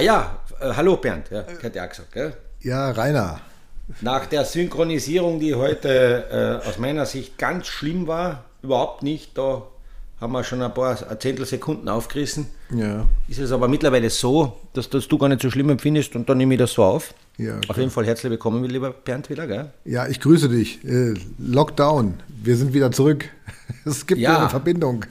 Ah ja, äh, hallo Bernd, ja, hat ja auch gesagt, gell? Ja, Rainer. Nach der Synchronisierung, die heute äh, aus meiner Sicht ganz schlimm war, überhaupt nicht, da haben wir schon ein paar Zehntelsekunden aufgerissen. Ja. Ist es aber mittlerweile so, dass das du gar nicht so schlimm empfindest und dann nehme ich das so auf. Ja, Auf klar. jeden Fall herzlich willkommen, lieber Bernd, wieder, gell? Ja, ich grüße dich. Äh, Lockdown. Wir sind wieder zurück. Es gibt Ja. wieder eine Verbindung.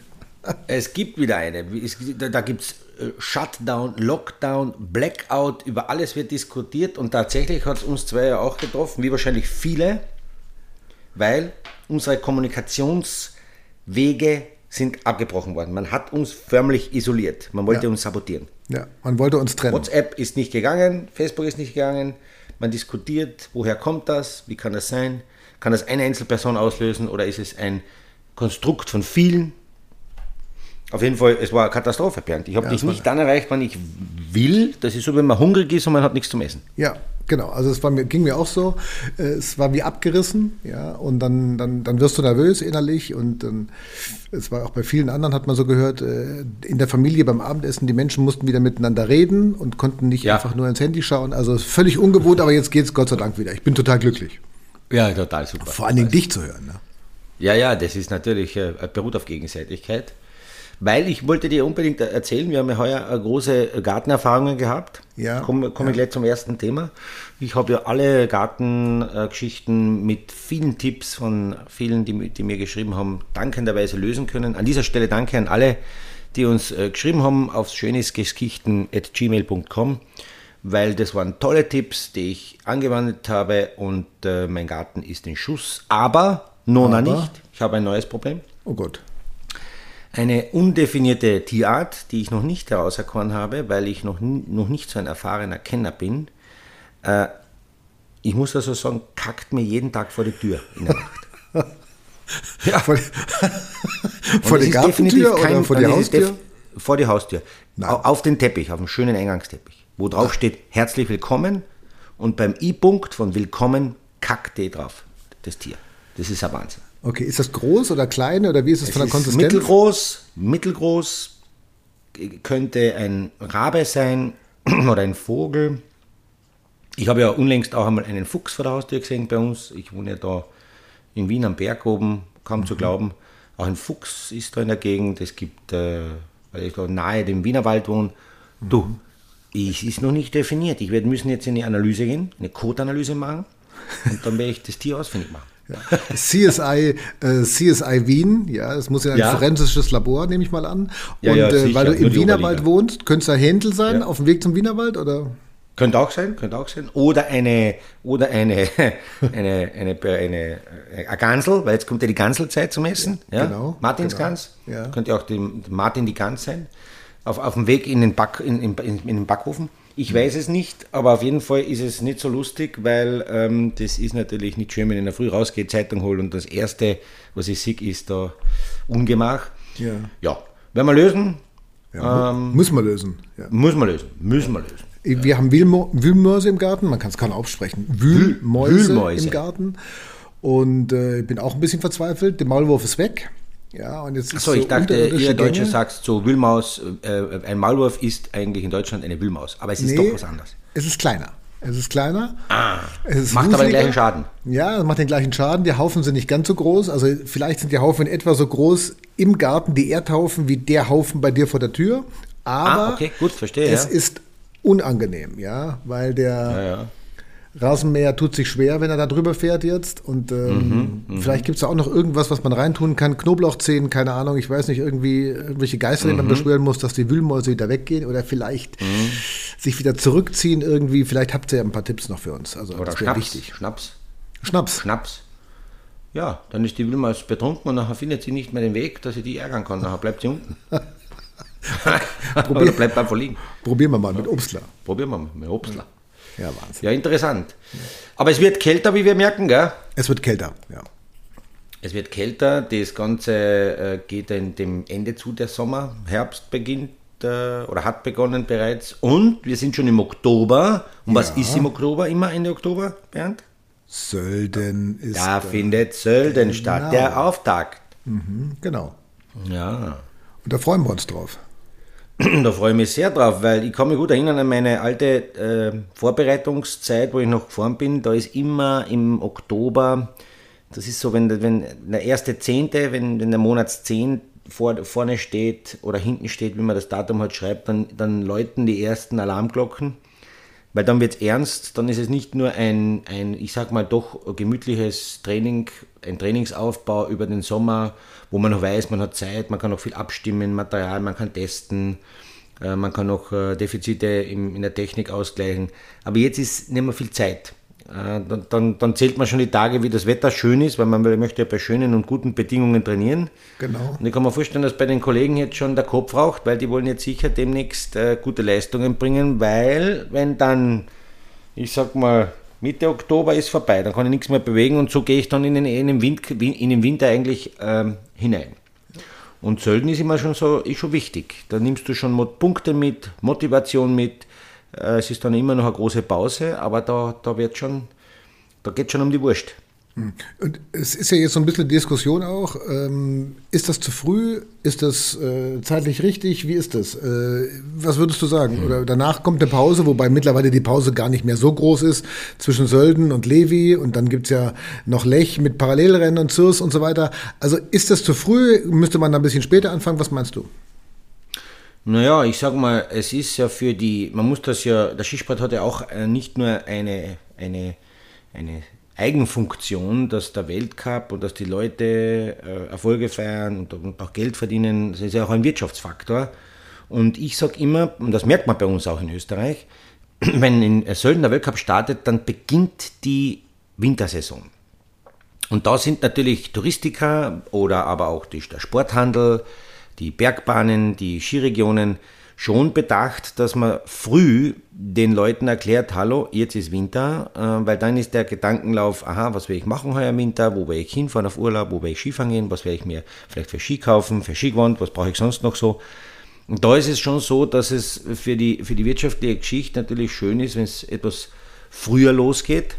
Es gibt wieder eine. Es, da da gibt es Shutdown, Lockdown, Blackout, über alles wird diskutiert und tatsächlich hat es uns zwei ja auch getroffen, wie wahrscheinlich viele, weil unsere Kommunikationswege sind abgebrochen worden. Man hat uns förmlich isoliert. Man wollte Ja. uns sabotieren. Ja, man wollte uns trennen. WhatsApp ist nicht gegangen, Facebook ist nicht gegangen. Man diskutiert, woher kommt das, wie kann das sein? Kann das eine Einzelperson auslösen oder ist es ein Konstrukt von vielen? Auf jeden Fall, es war eine Katastrophe, Bernd. Ich habe Ja, dich es nicht dann erreicht, wann ich will. Das ist so, wenn man hungrig ist und man hat nichts zum Essen. Ja, genau. Also es war ging mir auch so. Äh, Es war wie abgerissen, ja, und dann, dann, dann wirst du nervös innerlich und dann, es war auch bei vielen anderen, hat man so gehört, äh, in der Familie beim Abendessen, die Menschen mussten wieder miteinander reden und konnten nicht Ja. einfach nur ins Handy schauen. Also völlig ungewohnt, aber jetzt geht's Gott sei Dank wieder. Ich bin total glücklich. Ja, total super. Vor allen Dingen dich zu hören. Ne? Ja, ja, das ist natürlich, äh, beruht auf Gegenseitigkeit. Weil ich wollte dir unbedingt erzählen, wir haben ja heuer äh, große Gartenerfahrungen gehabt. Ja, Komme komm ich ja. gleich zum ersten Thema. Ich habe ja alle Gartengeschichten mit vielen Tipps von vielen, die, die mir geschrieben haben, dankenderweise lösen können. An dieser Stelle danke an alle, die uns äh, geschrieben haben auf schönesgeschichten.gmail.com, weil das waren tolle Tipps, die ich angewandt habe und äh, mein Garten ist in Schuss. Aber, Nona Aber? nicht. Ich habe ein neues Problem. Oh Gott. Eine undefinierte Tierart, die ich noch nicht herauserkoren habe, weil ich noch, noch nicht so ein erfahrener Kenner bin. Äh, ich muss also sagen, kackt mir jeden Tag vor die Tür in der Nacht. ja, Vor, vor die Gartentür kein- oder vor die Haustür? Vor die Haustür. Nein. Au- Auf den Teppich, auf dem schönen Eingangsteppich, wo drauf steht herzlich willkommen und beim I-Punkt von willkommen kackt die drauf, das Tier. Das ist ein Wahnsinn. Okay, ist das groß oder klein oder wie ist es Es von der ist Konsistenz? mittelgroß, mittelgroß, könnte ein Rabe sein oder ein Vogel. Ich habe ja unlängst auch einmal einen Fuchs vor der Haustür gesehen bei uns. Ich wohne ja da in Wien am Berg oben, kaum Mhm. zu glauben. Auch ein Fuchs ist da in der Gegend. Es gibt, äh, weil ich da nahe dem Wienerwald wohne. Du, Mhm. es ist noch nicht definiert. Ich werde müssen jetzt in eine Analyse gehen, eine Code-Analyse machen und dann werde ich das Tier ausfindig machen. CSI, äh, CSI Wien, ja, das muss ja ein Ja. forensisches Labor, nehme ich mal an. Ja, Und ja, äh, weil du im Wienerwald wohnst, könnte es ein Händel sein, Ja. auf dem Weg zum Wienerwald oder? Könnte auch sein, könnte auch sein. Oder eine, oder eine, eine, eine, eine, eine, eine Gansel, weil jetzt kommt ja die Ganselzeit zum Essen. Ja, genau, Martinsgans. genau, ja. Könnte auch die, Martin die Gans sein. Auf, auf dem Weg in den, Back, in, in, in, in den Backofen. Ich weiß es nicht, aber auf jeden Fall ist es nicht so lustig, weil ähm, das ist natürlich nicht schön, wenn ich in der Früh rausgehe, Zeitung hole und das Erste, was ich sehe, ist da Ungemach. Ja. Ja, werden wir lösen. Ja, Ähm, mu- muss man lösen. Ja. Muss man lösen. Müssen wir lösen. Wir haben Wühlmo Wühlmäuse im Garten, man kann es kaum aufsprechen. Wühlmäuse, Wühlmäuse. im Garten. Und äh, bin auch ein bisschen verzweifelt. Der Maulwurf ist weg. Ja, und jetzt ist So, ich dachte, unterirdische ihr Deutsche Gänge. sagt so, Wühlmaus, äh, ein Maulwurf ist eigentlich in Deutschland eine Wühlmaus, aber es ist Nee, doch was anderes. Es ist kleiner. Es ist kleiner. Ah, Es ist macht aber den wuseliger. gleichen Schaden. Ja, es macht den gleichen Schaden. Die Haufen sind nicht ganz so groß. Also vielleicht sind die Haufen in etwa so groß im Garten, die Erdhaufen, wie der Haufen bei dir vor der Tür. Aber Ah, okay, gut, verstehe, es ja. ist unangenehm, ja, weil der Ja, ja. Rasenmäher tut sich schwer, wenn er da drüber fährt jetzt. Und ähm, Mhm, vielleicht gibt es da auch noch irgendwas, was man reintun kann. Knoblauchzehen, keine Ahnung, ich weiß nicht, irgendwie irgendwelche Geister, die Mhm. man beschwören muss, dass die Wühlmäuse wieder weggehen oder vielleicht Mhm. sich wieder zurückziehen irgendwie. Vielleicht habt ihr ja ein paar Tipps noch für uns. Also Oder das Schnaps, wichtig. Schnaps, Schnaps. Schnaps. Ja, dann ist die Wühlmaus betrunken und nachher findet sie nicht mehr den Weg, dass sie die ärgern kann. Nachher bleibt sie unten. Oder bleibt einfach liegen. Probieren wir mal mit Obstler. Probieren wir mal mit Obstler. Ja, Wahnsinn. Ja, interessant. Aber es wird kälter, wie wir merken, gell? Es wird kälter, ja. Es wird kälter, das Ganze äh, geht dem Ende zu, der Sommer. Herbst beginnt äh, oder hat begonnen bereits. Und wir sind schon im Oktober. Und was ist im Oktober? Immer Ende Oktober, Bernd? Sölden ist. Da findet Sölden statt, Genau. der Auftakt. Mhm, genau. Ja. Und da freuen wir uns drauf. Da freue ich mich sehr drauf, weil ich kann mich gut erinnern an meine alte äh, Vorbereitungszeit, wo ich noch gefahren bin. Da ist immer im Oktober, das ist so, wenn, wenn der erste Zehnte, wenn, wenn der Monatszehn vor, vorne steht oder hinten steht, wie man das Datum halt schreibt, dann, dann läuten die ersten Alarmglocken. Weil dann wird es ernst, dann ist es nicht nur ein, ein, ich sag mal, doch gemütliches Training, ein Trainingsaufbau über den Sommer, wo man noch weiß, man hat Zeit, man kann noch viel abstimmen, Material, man kann testen, äh, man kann noch äh, Defizite in der Technik ausgleichen. Aber jetzt ist nicht mehr viel Zeit. Äh, dann, dann, dann, zählt man schon die Tage, wie das Wetter schön ist, weil man möchte ja bei schönen und guten Bedingungen trainieren. Genau. Und ich kann mir vorstellen, dass bei den Kollegen jetzt schon der Kopf raucht, weil die wollen jetzt sicher demnächst äh, gute Leistungen bringen, weil wenn dann, ich sag mal, Mitte Oktober ist vorbei, dann kann ich nichts mehr bewegen und so gehe ich dann in den, in den, Wind, in den Winter eigentlich ähm, hinein. Und Sölden ist immer schon so, ist schon wichtig. Da nimmst du schon Punkte mit, Motivation mit, es ist dann immer noch eine große Pause, aber da, da wird schon, da geht schon um die Wurst. Hm. Und es ist ja jetzt so ein bisschen Diskussion auch. Ähm, ist das zu früh? Ist das äh, zeitlich richtig? Wie ist das? Äh, was würdest du sagen? Oder danach kommt eine Pause, wobei mittlerweile die Pause gar nicht mehr so groß ist zwischen Sölden und Levi und dann gibt es ja noch Lech mit Parallelrennen und Zürs und so weiter. Also ist das zu früh? Müsste man da ein bisschen später anfangen? Was meinst du? Naja, ich sag mal, es ist ja für die, man muss das ja, der Skisport hat ja auch äh, nicht nur eine, eine, eine Eigenfunktion, dass der Weltcup und dass die Leute äh, Erfolge feiern und, auch Geld verdienen, das ist ja auch ein Wirtschaftsfaktor. Und ich sage immer, und das merkt man bei uns auch in Österreich, wenn in Sölden der Weltcup startet, dann beginnt die Wintersaison. Und da sind natürlich Touristiker oder aber auch der Sporthandel, die Bergbahnen, die Skiregionen schon bedacht, dass man früh den Leuten erklärt, hallo, jetzt ist Winter, äh, weil dann ist der Gedankenlauf, aha, was will ich machen heuer im Winter, wo will ich hinfahren auf Urlaub, wo will ich Skifahren gehen, was will ich mir vielleicht für Ski kaufen, für Skigewand, was brauche ich sonst noch so. Und da ist es schon so, dass es für die, für die wirtschaftliche Geschichte natürlich schön ist, wenn es etwas früher losgeht,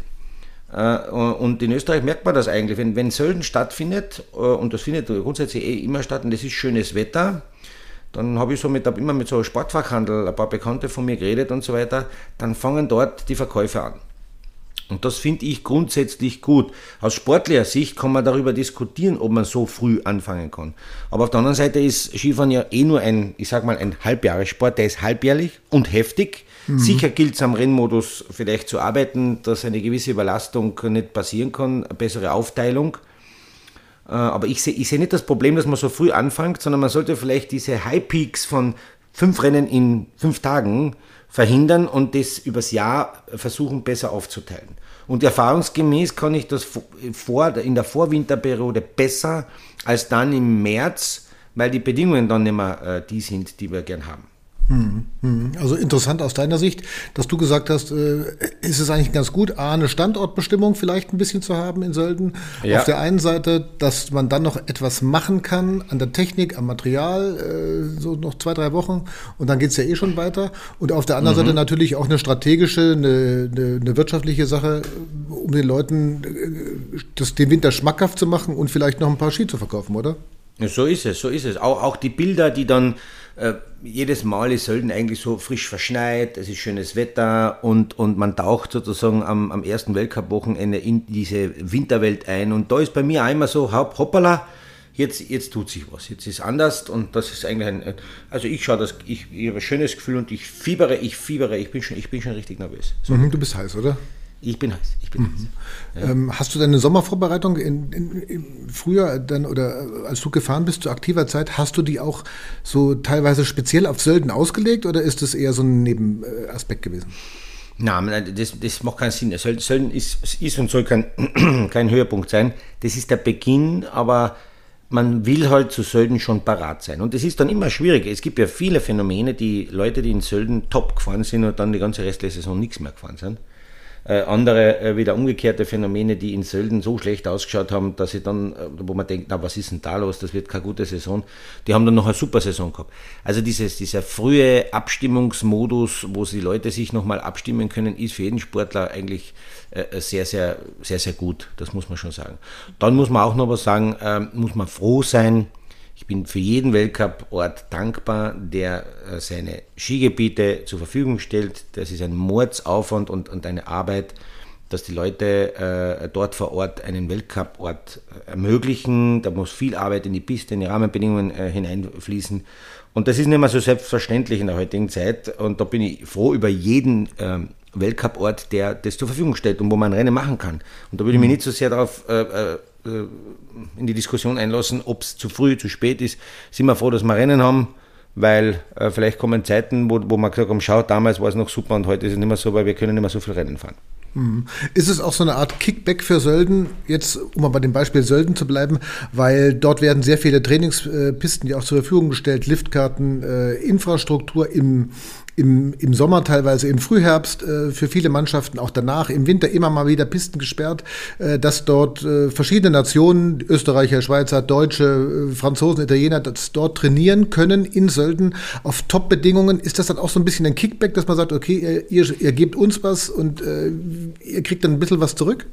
und in Österreich merkt man das eigentlich, wenn, wenn Sölden stattfindet, äh, und das findet grundsätzlich eh immer statt, und es ist schönes Wetter, dann habe ich so mit, immer mit so einem Sportfachhandel ein paar Bekannte von mir geredet und so weiter, dann fangen dort die Verkäufe an. Und das finde ich grundsätzlich gut. Aus sportlicher Sicht kann man darüber diskutieren, ob man so früh anfangen kann. Aber auf der anderen Seite ist Skifahren ja eh nur ein, ich sag mal, ein Halbjahressport. Der ist halbjährlich und heftig. Mhm. Sicher gilt es am Rennmodus vielleicht zu arbeiten, dass eine gewisse Überlastung nicht passieren kann, eine bessere Aufteilung. Äh, aber ich sehe ich seh nicht das Problem, dass man so früh anfängt, sondern man sollte vielleicht diese High Peaks von fünf Rennen in fünf Tagen verhindern und das übers Jahr versuchen besser aufzuteilen. Und erfahrungsgemäß kann ich das vor, in der Vorwinterperiode besser als dann im März, weil die Bedingungen dann nicht mehr äh, die sind, die wir gern haben. Hm, hm. Also interessant aus deiner Sicht, dass du gesagt hast, äh, ist es eigentlich ganz gut, A, eine Standortbestimmung vielleicht ein bisschen zu haben in Sölden. Ja. Auf der einen Seite, dass man dann noch etwas machen kann an der Technik, am Material, äh, so noch zwei, drei Wochen und dann geht es ja eh schon weiter. Und auf der anderen mhm. Seite natürlich auch eine strategische, eine, eine, eine, wirtschaftliche Sache, um den Leuten äh, das, den Winter schmackhaft zu machen und vielleicht noch ein paar Ski zu verkaufen, oder? So ist es, so ist es. Auch, auch die Bilder, die dann äh, jedes Mal ist Sölden eigentlich so frisch verschneit, es ist schönes Wetter und, und man taucht sozusagen am, am ersten Weltcup-Wochenende in diese Winterwelt ein. Und da ist bei mir einmal so, hoppala, jetzt, jetzt tut sich was, jetzt ist anders und das ist eigentlich ein, also ich schaue das, ich, ich habe ein schönes Gefühl und ich fiebere, ich fiebere, ich bin schon, ich bin schon richtig nervös. So. Mhm, du bist heiß, oder? Ich bin heiß. Ich bin mhm. heiß. Ja. Ähm, hast du deine Sommervorbereitung in, in, in, früher dann oder als du gefahren bist zu aktiver Zeit, hast du die auch so teilweise speziell auf Sölden ausgelegt oder ist das eher so ein Nebenaspekt gewesen? Nein, das, das macht keinen Sinn. Sölden ist, ist und soll kein, kein Höhepunkt sein. Das ist der Beginn, aber man will halt zu Sölden schon parat sein. Und es ist dann immer schwierig. Es gibt ja viele Phänomene, die Leute, die in Sölden top gefahren sind und dann die ganze restliche Saison nichts mehr gefahren sind. Äh, andere äh, wieder umgekehrte Phänomene, die in Sölden so schlecht ausgeschaut haben, dass sie dann, äh, wo man denkt, na was ist denn da los, das wird keine gute Saison, die haben dann noch eine super Saison gehabt. Also dieses, dieser frühe Abstimmungsmodus, wo die Leute sich nochmal abstimmen können, ist für jeden Sportler eigentlich äh, sehr, sehr, sehr, sehr gut, das muss man schon sagen. Dann muss man auch noch was sagen, ähm, muss man froh sein, Ich bin für jeden Weltcup-Ort dankbar, der äh, seine Skigebiete zur Verfügung stellt. Das ist ein Mordsaufwand und, und eine Arbeit, dass die Leute äh, dort vor Ort einen Weltcup-Ort ermöglichen. Da muss viel Arbeit in die Piste, in die Rahmenbedingungen äh, hineinfließen. Und das ist nicht mehr so selbstverständlich in der heutigen Zeit. Und da bin ich froh über jeden ähm, Weltcup-Ort, der das zur Verfügung stellt und wo man Rennen machen kann. Und da würde ich mich nicht so sehr darauf äh, äh, in die Diskussion einlassen, ob es zu früh, zu spät ist. Sind wir froh, dass wir Rennen haben, weil äh, vielleicht kommen Zeiten, wo, wo man gesagt haben, schau, damals war es noch super und heute ist es nicht mehr so, weil wir können nicht mehr so viel Rennen fahren. Mhm. Ist es auch so eine Art Kickback für Sölden, jetzt um mal bei dem Beispiel Sölden zu bleiben, weil dort werden sehr viele Trainingspisten ja auch zur Verfügung gestellt, Liftkarten, äh, Infrastruktur im, im, im Sommer, teilweise im Frühherbst, äh, für viele Mannschaften auch danach, im Winter immer mal wieder Pisten gesperrt, äh, dass dort äh, verschiedene Nationen, Österreicher, Schweizer, Deutsche, äh, Franzosen, Italiener, das dort trainieren können in Sölden auf Top-Bedingungen. Ist das dann auch so ein bisschen ein Kickback, dass man sagt, okay, ihr, ihr gebt uns was und äh, ihr kriegt dann ein bisschen was zurück?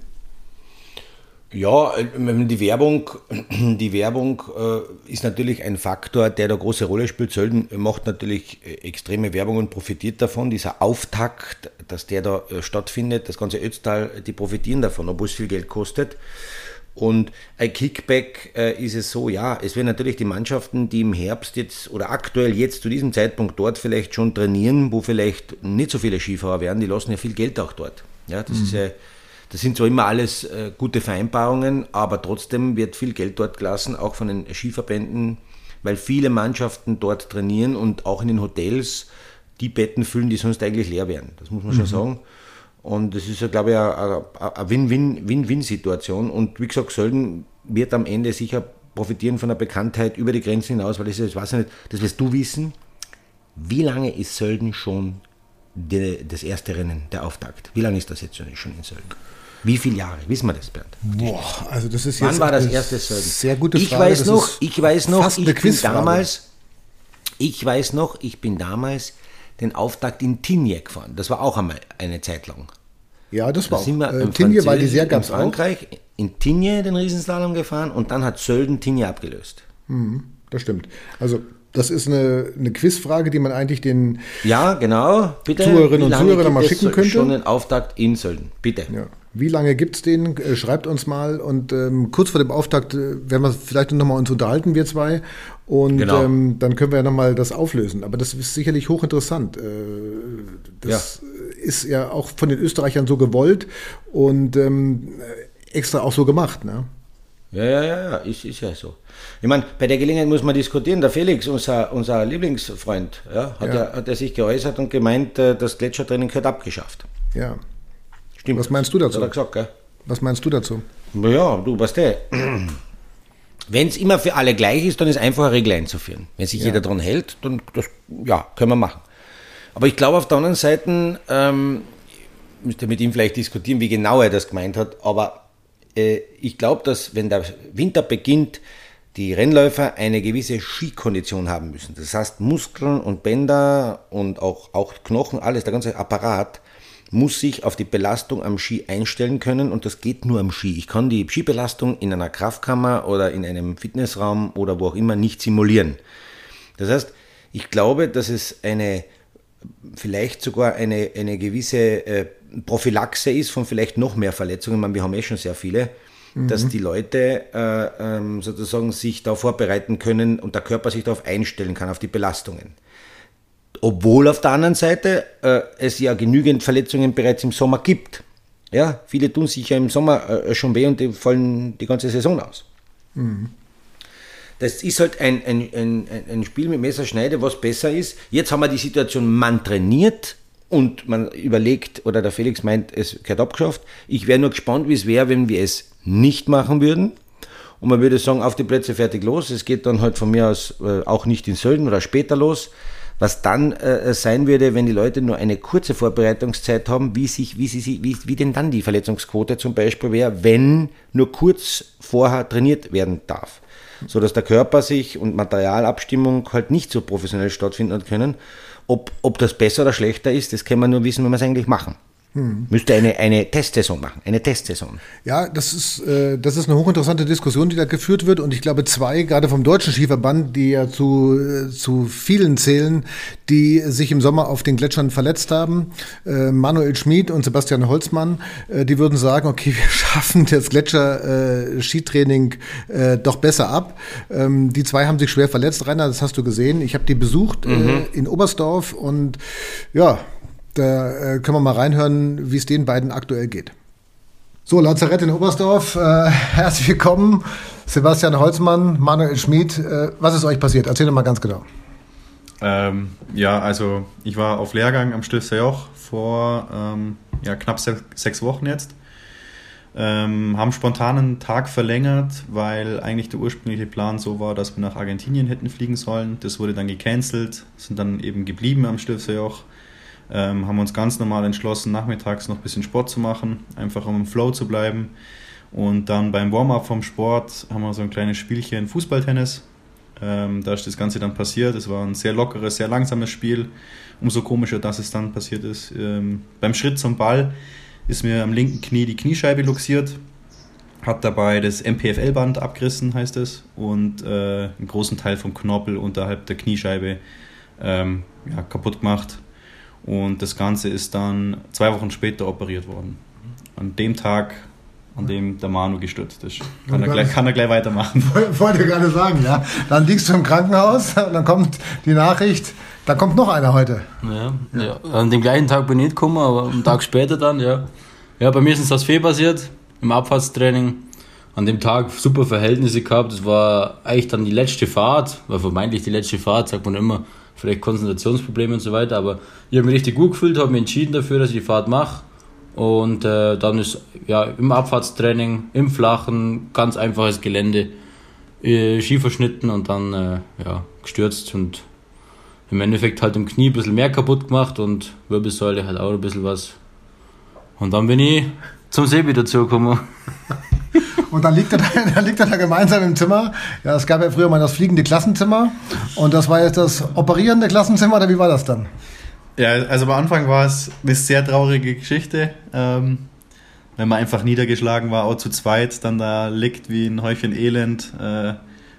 Ja, die Werbung, die Werbung äh, ist natürlich ein Faktor, der da große Rolle spielt. Sölden macht natürlich äh, extreme Werbung und profitiert davon. Dieser Auftakt, dass der da äh, stattfindet, das ganze Ötztal, die profitieren davon, obwohl es viel Geld kostet. Und ein Kickback äh, ist es so, ja, es werden natürlich die Mannschaften, die im Herbst jetzt oder aktuell jetzt zu diesem Zeitpunkt dort vielleicht schon trainieren, wo vielleicht nicht so viele Skifahrer werden, die lassen ja viel Geld auch dort. Ja, das mhm. ist ja das sind zwar immer alles äh, gute Vereinbarungen, aber trotzdem wird viel Geld dort gelassen, auch von den Skiverbänden, weil viele Mannschaften dort trainieren und auch in den Hotels die Betten füllen, die sonst eigentlich leer wären. Das muss man mhm. schon sagen. Und das ist, glaube ich, eine Win-Win-Win-Win-Situation. Und wie gesagt, Sölden wird am Ende sicher profitieren von der Bekanntheit über die Grenzen hinaus, weil das ist, ich weiß nicht, das wirst du wissen. Wie lange ist Sölden schon die, das erste Rennen, der Auftakt? Wie lange ist das jetzt schon in Sölden? Wie viele Jahre? Wissen wir das, Bernd? Boah, also das ist jetzt Wann war das erste Sölden? Sehr gute Frage. Ich weiß noch, ich weiß noch, ich bin damals, ich weiß noch, ich bin damals den Auftakt in Tignes gefahren. Das war auch einmal eine Zeit lang. Ja, das war da auch. Äh, Tignes war die sehr ganz in Frankreich, auch. in Tignes den Riesenslalom gefahren und dann hat Sölden Tignes abgelöst. Mhm, das stimmt. Also das ist eine, eine Quizfrage, die man eigentlich den ja, genau. Bitte, Zuhörerinnen und Zuhörern mal schicken könnte. schon den Auftakt in Sölden. Bitte. Ja. Wie lange gibt es den? Äh, schreibt uns mal. Und ähm, kurz vor dem Auftakt äh, werden wir vielleicht noch mal uns unterhalten, wir zwei. Und genau. ähm, dann können wir ja noch mal das auflösen. Aber das ist sicherlich hochinteressant. Äh, das ja. ist ja auch von den Österreichern so gewollt und ähm, extra auch so gemacht. Ne? Ja, ja, ja, ja, ist, ist ja so. Ich meine, bei der Gelegenheit muss man diskutieren. Der Felix, unser, unser Lieblingsfreund, ja, hat, ja. ja hat er sich geäußert und gemeint, äh, das Gletschertraining gehört abgeschafft. Ja. Stimmt. Was meinst du dazu? Hat er gesagt, gell? Was meinst du dazu? Ja, du weißt eh. Wenn es immer für alle gleich ist, dann ist einfach eine Regel einzuführen. Wenn sich ja. jeder daran hält, dann das, ja, können wir machen. Aber ich glaube auf der anderen Seite, ähm, müsste mit ihm vielleicht diskutieren, wie genau er das gemeint hat, aber äh, ich glaube, dass wenn der Winter beginnt, die Rennläufer eine gewisse Skikondition haben müssen. Das heißt, Muskeln und Bänder und auch, auch Knochen, alles, der ganze Apparat muss sich auf die Belastung am Ski einstellen können und das geht nur am Ski. Ich kann die Skibelastung in einer Kraftkammer oder in einem Fitnessraum oder wo auch immer nicht simulieren. Das heißt, ich glaube, dass es eine, vielleicht sogar eine, eine gewisse äh, Prophylaxe ist von vielleicht noch mehr Verletzungen. meine, wir haben eh schon sehr viele, mhm. dass die Leute äh, ähm, sozusagen sich darauf vorbereiten können und der Körper sich darauf einstellen kann, auf die Belastungen. Obwohl auf der anderen Seite äh, es ja genügend Verletzungen bereits im Sommer gibt. Ja, viele tun sich ja im Sommer äh, schon weh und die fallen die ganze Saison aus. Mhm. Das ist halt ein, ein, ein, ein Spiel mit Messerschneide, was besser ist. Jetzt haben wir die Situation, man trainiert und man überlegt, oder der Felix meint, es gehört abgeschafft. Ich wäre nur gespannt, wie es wäre, wenn wir es nicht machen würden. Und man würde sagen, auf die Plätze fertig los. Es geht dann halt von mir aus äh, auch nicht in Sölden oder später los. Was dann äh, sein würde, wenn die Leute nur eine kurze Vorbereitungszeit haben, wie, sich, wie, sie, wie, wie denn dann die Verletzungsquote zum Beispiel wäre, wenn nur kurz vorher trainiert werden darf. So dass der Körper sich und Materialabstimmung halt nicht so professionell stattfinden können. Ob, ob das besser oder schlechter ist, das kann man nur wissen, wenn wir es eigentlich machen. Hm. Müsste eine, eine Testsaison machen, eine Testsaison. Ja, das ist, äh, das ist eine hochinteressante Diskussion, die da geführt wird. Und ich glaube, zwei, gerade vom Deutschen Skiverband, die ja zu, äh, zu vielen zählen, die sich im Sommer auf den Gletschern verletzt haben, äh, Manuel Schmid und Sebastian Holzmann, äh, die würden sagen, okay, wir schaffen das Gletscher-Skitraining äh, doch besser ab. Ähm, die zwei haben sich schwer verletzt, Rainer, das hast du gesehen. Ich habe die besucht äh, mhm. in Oberstdorf und ja, da äh, können wir mal reinhören, wie es den beiden aktuell geht. So, Lazarett in Oberstdorf, äh, herzlich willkommen. Sebastian Holzmann, Manuel Schmid. Äh, was ist euch passiert? Erzähl doch mal ganz genau. Ähm, ja, also ich war auf Lehrgang am Stilfser Joch vor ähm, ja, knapp sechs, sechs Wochen jetzt. Ähm, haben spontan einen Tag verlängert, weil eigentlich der ursprüngliche Plan so war, dass wir nach Argentinien hätten fliegen sollen. Das wurde dann gecancelt, sind dann eben geblieben am Stilfser Joch ähm, haben uns ganz normal entschlossen, nachmittags noch ein bisschen Sport zu machen, einfach um im Flow zu bleiben. Und dann beim Warm-up vom Sport haben wir so ein kleines Spielchen Fußballtennis. Ähm, da ist das Ganze dann passiert. Es war ein sehr lockeres, sehr langsames Spiel. Umso komischer, dass es dann passiert ist. Ähm, beim Schritt zum Ball ist mir am linken Knie die Kniescheibe luxiert, hat dabei das MPFL-Band abgerissen, heißt es, und äh, einen großen Teil vom Knorpel unterhalb der Kniescheibe ähm, ja, kaputt gemacht. Und das Ganze ist dann zwei Wochen später operiert worden. An dem Tag, an dem der Manu gestürzt ist. Kann, er gleich, kann er gleich weitermachen. Wollte ich gerade sagen, ja. Dann liegst du im Krankenhaus und dann kommt die Nachricht, da kommt noch einer heute. Ja, ja. an dem gleichen Tag bin ich nicht gekommen, aber einen Tag später dann, ja. Ja, bei mir ist das Fee passiert, im Abfahrtstraining. An dem Tag super Verhältnisse gehabt. Das war eigentlich dann die letzte Fahrt, war vermeintlich die letzte Fahrt, sagt man immer vielleicht Konzentrationsprobleme und so weiter, aber ich habe mich richtig gut gefühlt, habe mich entschieden dafür, dass ich die Fahrt mache. Und äh, dann ist ja im Abfahrtstraining, im Flachen, ganz einfaches Gelände, äh, Ski verschnitten und dann äh, ja, gestürzt und im Endeffekt halt im Knie ein bisschen mehr kaputt gemacht und Wirbelsäule halt auch ein bisschen was. Und dann bin ich zum See wieder zugekommen. Und dann liegt, er da, dann liegt er da gemeinsam im Zimmer. Ja, es gab ja früher mal das fliegende Klassenzimmer. Und das war jetzt das operierende Klassenzimmer, oder wie war das dann? Ja, also am Anfang war es eine sehr traurige Geschichte. Ähm, wenn man einfach niedergeschlagen war, auch zu zweit, dann da liegt wie ein Häufchen Elend, äh,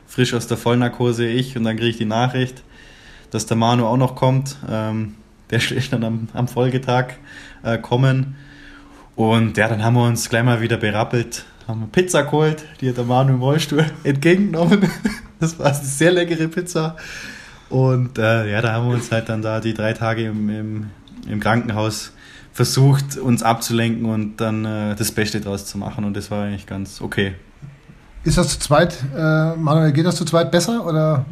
frisch aus der Vollnarkose ich und dann kriege ich die Nachricht, dass der Manu auch noch kommt. Ähm, der ist dann am, am Folgetag äh, kommen. Und ja, dann haben wir uns gleich mal wieder berappelt, haben wir Pizza geholt, die hat der Manu im Rollstuhl entgegengenommen. Das war eine sehr leckere Pizza. Und äh, ja, da haben wir uns halt dann da die drei Tage im, im, im Krankenhaus versucht, uns abzulenken und dann äh, das Beste draus zu machen. Und das war eigentlich ganz okay. Ist das zu zweit, äh, Manuel, geht das zu zweit besser oder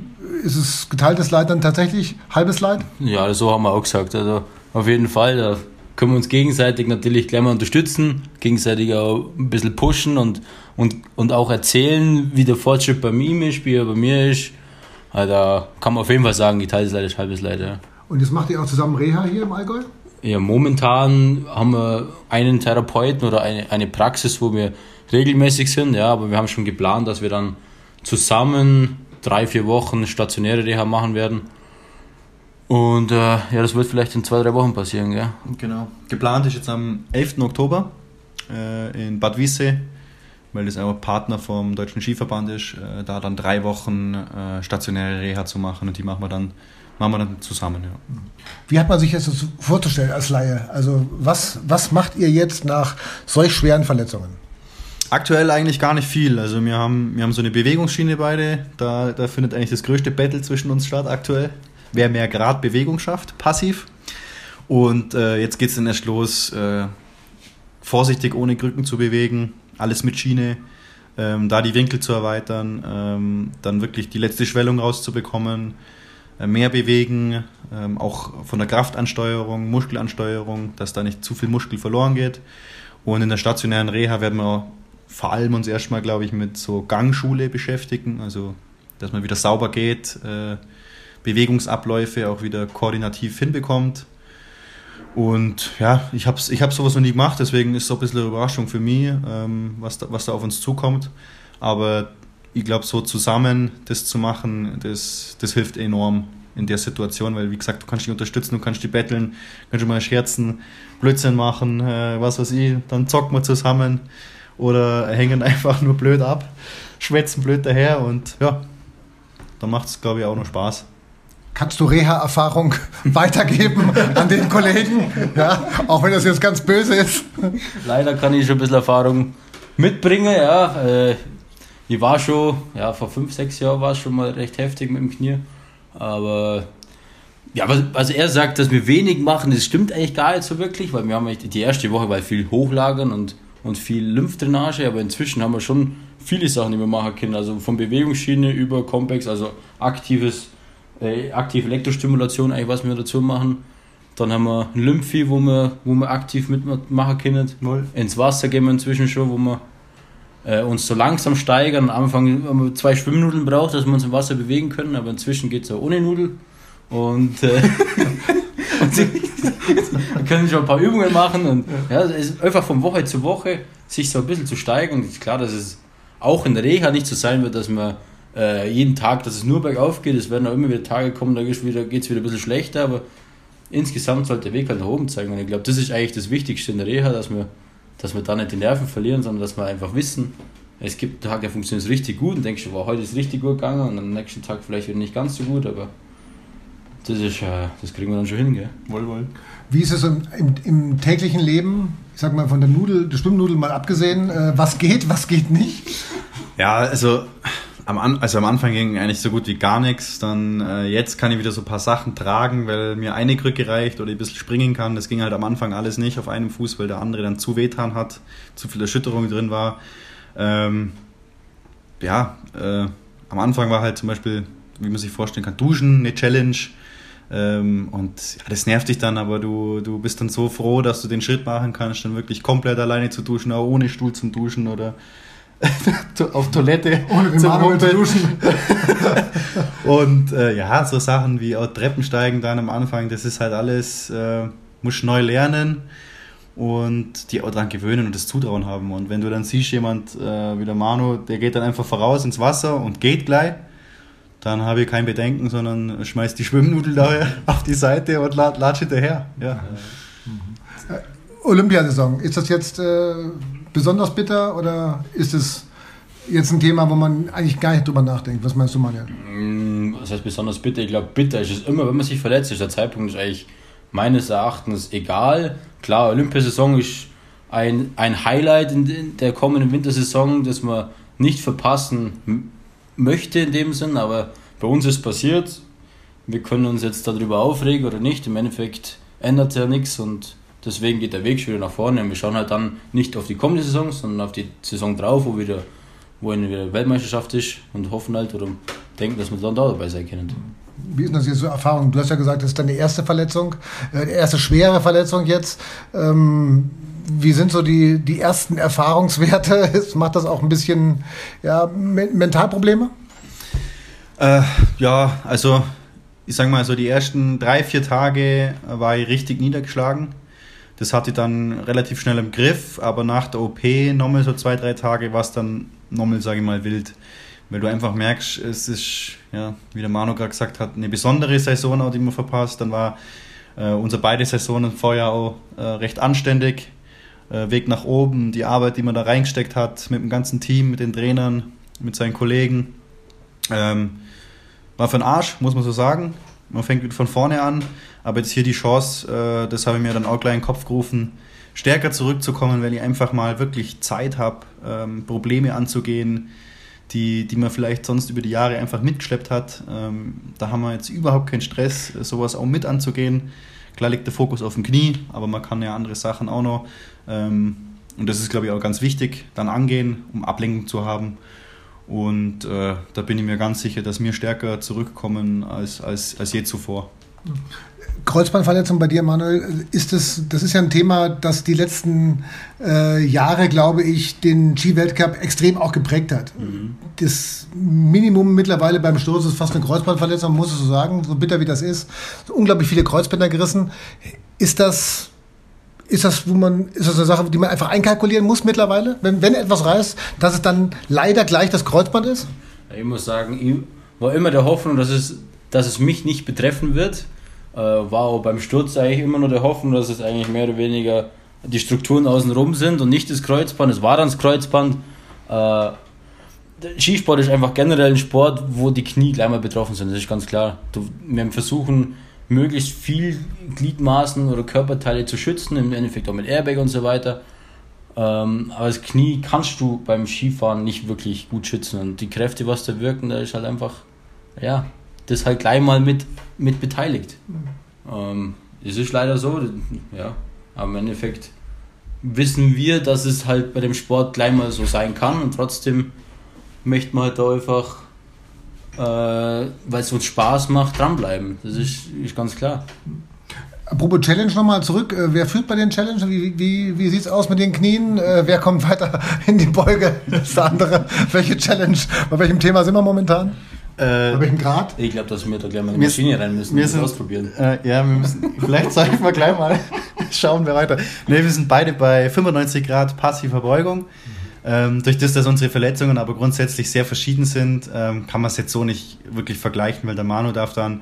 ist es geteiltes Leid dann tatsächlich halbes Leid? Ja, so haben wir auch gesagt. Also auf jeden Fall. Da können wir uns gegenseitig natürlich gleich mal unterstützen, gegenseitig auch ein bisschen pushen und, und, und auch erzählen, wie der Fortschritt bei ihm ist, wie er bei mir ist. Also da kann man auf jeden Fall sagen, geteiltes Leid ist halbes Leid. Ja. Und jetzt macht ihr auch zusammen Reha hier im Allgäu? Ja, momentan haben wir einen Therapeuten oder eine, eine Praxis, wo wir regelmäßig sind, ja, aber wir haben schon geplant, dass wir dann zusammen drei, vier Wochen stationäre Reha machen werden und äh, ja, das wird vielleicht in zwei, drei Wochen passieren, gell? Genau. Geplant ist jetzt am 11. Oktober äh, in Bad Wiese, weil das auch Partner vom Deutschen Skiverband ist, äh, da dann drei Wochen äh, stationäre Reha zu machen und die machen wir dann, machen wir dann zusammen, ja. Wie hat man sich das vorzustellen als Laie? Also was, was macht ihr jetzt nach solch schweren Verletzungen? Aktuell eigentlich gar nicht viel. Also wir haben, wir haben so eine Bewegungsschiene beide. Da, da findet eigentlich das größte Battle zwischen uns statt aktuell wer mehr Grad Bewegung schafft, passiv. Und äh, jetzt geht es dann erst los, äh, vorsichtig ohne Krücken zu bewegen, alles mit Schiene, ähm, da die Winkel zu erweitern, ähm, dann wirklich die letzte Schwellung rauszubekommen, äh, mehr bewegen, ähm, auch von der Kraftansteuerung, Muskelansteuerung, dass da nicht zu viel Muskel verloren geht. Und in der stationären Reha werden wir vor allem uns erstmal, glaube ich, mit so Gangschule beschäftigen, also dass man wieder sauber geht, äh, Bewegungsabläufe auch wieder koordinativ hinbekommt. Und ja, ich habe ich hab sowas noch nie gemacht, deswegen ist es so ein bisschen eine Überraschung für mich, ähm, was, da, was da auf uns zukommt. Aber ich glaube, so zusammen das zu machen, das, das hilft enorm, in der Situation, weil wie gesagt, du kannst dich unterstützen, du kannst die betteln, kannst du mal scherzen, Blödsinn machen, äh, was weiß ich, dann zocken wir zusammen oder hängen einfach nur blöd ab, schwätzen blöd daher und ja, dann macht es, glaube ich, auch noch Spaß. Kannst du Reha-Erfahrung weitergeben an den Kollegen? Ja, auch wenn das jetzt ganz böse ist. Leider kann ich schon ein bisschen Erfahrung mitbringen, ja. Äh, ich war schon, ja, vor fünf, sechs Jahren war es schon mal recht heftig mit dem Knie. Aber ja, was, also er sagt, dass wir wenig machen, das stimmt eigentlich gar nicht so wirklich, weil wir haben die erste Woche weil viel hochlagern und, und viel Lymphdrainage, aber inzwischen haben wir schon viele Sachen, die wir machen können. Also von Bewegungsschiene über Compex, also aktives, äh, aktive Elektrostimulation, eigentlich was wir dazu machen. Dann haben wir ein Lymphi, wo wir, wo wir aktiv mitmachen können. Null. Ins Wasser gehen wir inzwischen schon, wo wir äh, uns so langsam steigern. Am Anfang haben wir zwei Schwimmnudeln braucht, dass wir uns im Wasser bewegen können, aber inzwischen geht es auch ohne Nudel. Und, äh, und wir können schon ein paar Übungen machen und ja, es ist einfach von Woche zu Woche sich so ein bisschen zu steigern. Und ist klar, dass es auch in der Reha nicht so sein wird, dass man äh, jeden Tag, dass es nur bergauf geht. Es werden auch immer wieder Tage kommen, da geht es wieder, wieder ein bisschen schlechter, aber insgesamt sollte der Weg halt nach oben zeigen. Und ich glaube, das ist eigentlich das Wichtigste in der Reha, dass wir, dass wir da nicht die Nerven verlieren, sondern dass wir einfach wissen, es gibt Tage, der funktioniert richtig gut und denkst du, wow, heute ist richtig gut gegangen und am nächsten Tag vielleicht wieder nicht ganz so gut, aber das, ist, äh, das kriegen wir dann schon hin, gell? Wohl, wohl. Wie ist es im, im, im, täglichen Leben, ich sag mal von der Nudel, der Schwimmnudel mal abgesehen, äh, was geht, was geht nicht? Ja, also am, also am Anfang ging eigentlich so gut wie gar nichts. Dann äh, jetzt kann ich wieder so ein paar Sachen tragen, weil mir eine Krücke reicht oder ich ein bisschen springen kann. Das ging halt am Anfang alles nicht auf einem Fuß, weil der andere dann zu wehtan hat, zu viel Erschütterung drin war. Ähm, ja, äh, am Anfang war halt zum Beispiel, wie man sich vorstellen kann, Duschen eine Challenge. Ähm, und ja, das nervt dich dann, aber du, du bist dann so froh, dass du den Schritt machen kannst, dann wirklich komplett alleine zu duschen, auch ohne Stuhl zum Duschen oder auf Toilette ohne zum zu duschen. und äh, ja, so Sachen wie auch Treppensteigen dann am Anfang, das ist halt alles, äh, musst neu lernen und die auch daran gewöhnen und das Zutrauen haben. Und wenn du dann siehst, jemand äh, wie der Manu, der geht dann einfach voraus ins Wasser und geht gleich, dann habe ich kein Bedenken, sondern schmeißt die Schwimmnudel da auf die Seite und latscht hinterher. Ja. Mhm. Olympiasaison, ist das jetzt äh, besonders bitter oder ist es jetzt ein Thema, wo man eigentlich gar nicht drüber nachdenkt? Was meinst du, Manuel? Mm, was heißt besonders bitter? Ich glaube, bitter ist es immer, wenn man sich verletzt. Ist der Zeitpunkt ist eigentlich meines Erachtens egal. Klar, Olympiasaison ist ein, ein Highlight in der kommenden Wintersaison, das man nicht verpassen möchte in dem Sinn, aber bei uns ist passiert. Wir können uns jetzt darüber aufregen oder nicht. Im Endeffekt ändert ja nichts und deswegen geht der Weg schon wieder nach vorne. Und wir schauen halt dann nicht auf die kommende Saison, sondern auf die Saison drauf, wo wieder wo eine Weltmeisterschaft ist und hoffen halt oder denken, dass wir dann da dabei sein können. Wie ist das jetzt so Erfahrung? Du hast ja gesagt, das ist deine erste Verletzung, äh, erste schwere Verletzung jetzt. Ähm, wie sind so die, die ersten Erfahrungswerte? Macht das auch ein bisschen ja, Mentalprobleme? Äh, ja, also ich sage mal so, die ersten drei, vier Tage war ich richtig niedergeschlagen. Das hatte ich dann relativ schnell im Griff, aber nach der OP nochmal so zwei, drei Tage war es dann nochmal, sage ich mal, wild. Weil du einfach merkst, es ist, ja, wie der Manu gerade gesagt hat, eine besondere Saison, auch, die man verpasst. Dann war äh, unsere beide Saisonen vorher auch äh, recht anständig. Äh, Weg nach oben, die Arbeit, die man da reingesteckt hat, mit dem ganzen Team, mit den Trainern, mit seinen Kollegen. Ähm, war für den Arsch, muss man so sagen. Man fängt von vorne an, aber jetzt hier die Chance, äh, das habe ich mir dann auch gleich in den Kopf gerufen, stärker zurückzukommen, weil ich einfach mal wirklich Zeit habe, ähm, Probleme anzugehen, die, die man vielleicht sonst über die Jahre einfach mitgeschleppt hat. Ähm, da haben wir jetzt überhaupt keinen Stress, sowas auch mit anzugehen. Klar liegt der Fokus auf dem Knie, aber man kann ja andere Sachen auch noch. Ähm, und das ist, glaube ich, auch ganz wichtig, dann angehen, um Ablenkung zu haben. Und äh, da bin ich mir ganz sicher, dass wir stärker zurückkommen als, als, als je zuvor. Kreuzbandverletzung bei dir, Manuel, ist das, das ist ja ein Thema, das die letzten äh, Jahre, glaube ich, den Ski-Weltcup extrem auch geprägt hat. Mhm. Das Minimum mittlerweile beim Stoß ist fast eine Kreuzbandverletzung, muss ich so sagen, so bitter wie das ist. Unglaublich viele Kreuzbänder gerissen. Ist das ist das, wo man, ist das eine Sache, die man einfach einkalkulieren muss mittlerweile? Wenn, wenn etwas reißt, dass es dann leider gleich das Kreuzband ist? Ich muss sagen, ich war immer der Hoffnung, dass es dass es mich nicht betreffen wird. Äh, war auch beim Sturz eigentlich immer nur der Hoffnung, dass es eigentlich mehr oder weniger die Strukturen außenrum sind und nicht das Kreuzband. Es war dann das Kreuzband. Äh, Skisport ist einfach generell ein Sport, wo die Knie gleich mal betroffen sind, das ist ganz klar. Du, wir versuchen möglichst viel Gliedmaßen oder Körperteile zu schützen, im Endeffekt auch mit Airbag und so weiter. Ähm, aber das Knie kannst du beim Skifahren nicht wirklich gut schützen. Und die Kräfte, was da wirken, da ist halt einfach, ja, das halt gleich mal mit, mit beteiligt. Ähm, es ist leider so, ja, aber im Endeffekt wissen wir, dass es halt bei dem Sport gleich mal so sein kann und trotzdem möchte man halt da einfach, äh, weil es uns Spaß macht, dranbleiben. Das ist, ist ganz klar. Apropos Challenge nochmal zurück. Äh, wer führt bei den Challenges? Wie, wie, wie sieht es aus mit den Knien? Äh, wer kommt weiter in die Beuge? Das ist der andere. Welche Challenge? Bei welchem Thema sind wir momentan? Äh, bei welchem Grad? Ich glaube, dass wir da gleich mal eine Maschine rein müssen wir und sind, ausprobieren. Äh, ja, wir müssen. vielleicht zeigen wir gleich mal. Schauen wir weiter. Ne, wir sind beide bei 95 Grad passiver Beugung. Ähm, durch das, dass unsere Verletzungen aber grundsätzlich sehr verschieden sind, ähm, kann man es jetzt so nicht wirklich vergleichen, weil der Manu darf dann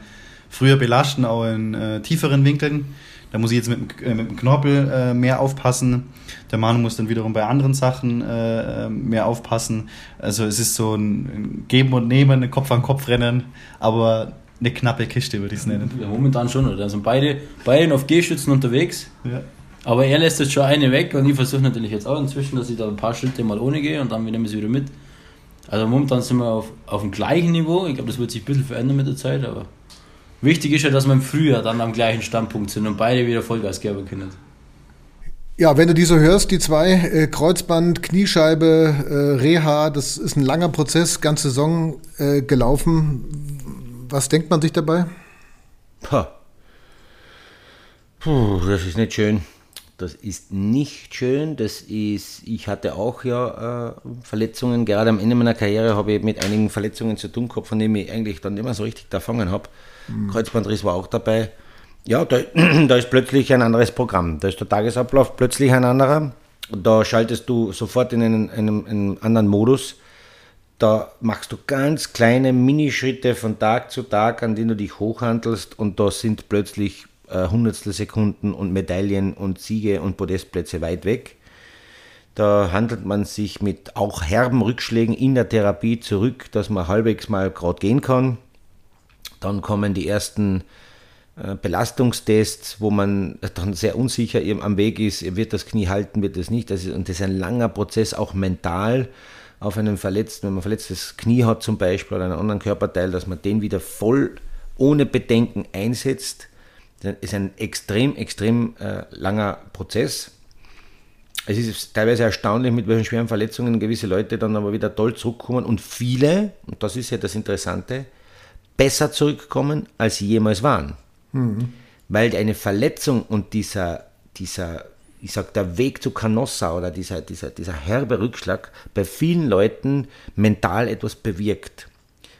früher belasten, auch in äh, tieferen Winkeln. Da muss ich jetzt mit, äh, mit dem Knorpel äh, mehr aufpassen. Der Manu muss dann wiederum bei anderen Sachen äh, mehr aufpassen. Also es ist so ein Geben und Nehmen, ein Kopf-an-Kopf-Rennen, aber eine knappe Kiste, würde ich es nennen. Ja, momentan schon, oder? Also beide, beide auf G-Schützen unterwegs. Ja. Aber er lässt jetzt schon eine weg und ich versuche natürlich jetzt auch inzwischen, dass ich da ein paar Schritte mal ohne gehe und dann nehmen wir sie wieder mit. Also momentan sind wir auf, auf dem gleichen Niveau. Ich glaube, das wird sich ein bisschen verändern mit der Zeit, aber Wichtig ist ja, dass wir im Frühjahr dann am gleichen Standpunkt sind und beide wieder Vollgas geben können. Ja, wenn du die so hörst, die zwei, äh, Kreuzband, Kniescheibe, äh, Reha, das ist ein langer Prozess, ganze Saison äh, gelaufen. Was denkt man sich dabei? Puh. Puh, das ist nicht schön. Das ist nicht schön. Das ist, ich hatte auch ja äh, Verletzungen. Gerade am Ende meiner Karriere habe ich mit einigen Verletzungen zu tun gehabt, von denen ich eigentlich dann immer so richtig davon habe. Mhm. Kreuzbandriss war auch dabei. Ja, da, da ist plötzlich ein anderes Programm. Da ist der Tagesablauf plötzlich ein anderer. Da schaltest du sofort in einen, einen, einen anderen Modus. Da machst du ganz kleine Minischritte von Tag zu Tag, an denen du dich hochhandelst und da sind plötzlich äh, Hundertstel Sekunden und Medaillen und Siege und Podestplätze weit weg. Da handelt man sich mit auch herben Rückschlägen in der Therapie zurück, dass man halbwegs mal gerade gehen kann. Dann kommen die ersten äh, Belastungstests, wo man dann sehr unsicher am Weg ist, wird das Knie halten, wird es nicht. Das ist, und das ist ein langer Prozess, auch mental auf einen Verletzten, wenn man verletztes Knie hat zum Beispiel oder einen anderen Körperteil, dass man den wieder voll ohne Bedenken einsetzt. Ist ein extrem, extrem äh, langer Prozess. Es ist teilweise erstaunlich, mit welchen schweren Verletzungen gewisse Leute dann aber wieder toll zurückkommen und viele, und das ist ja das Interessante, besser zurückkommen, als sie jemals waren. Mhm. Weil eine Verletzung und dieser, dieser ich sag, der Weg zu Canossa oder dieser, dieser, dieser herbe Rückschlag bei vielen Leuten mental etwas bewirkt.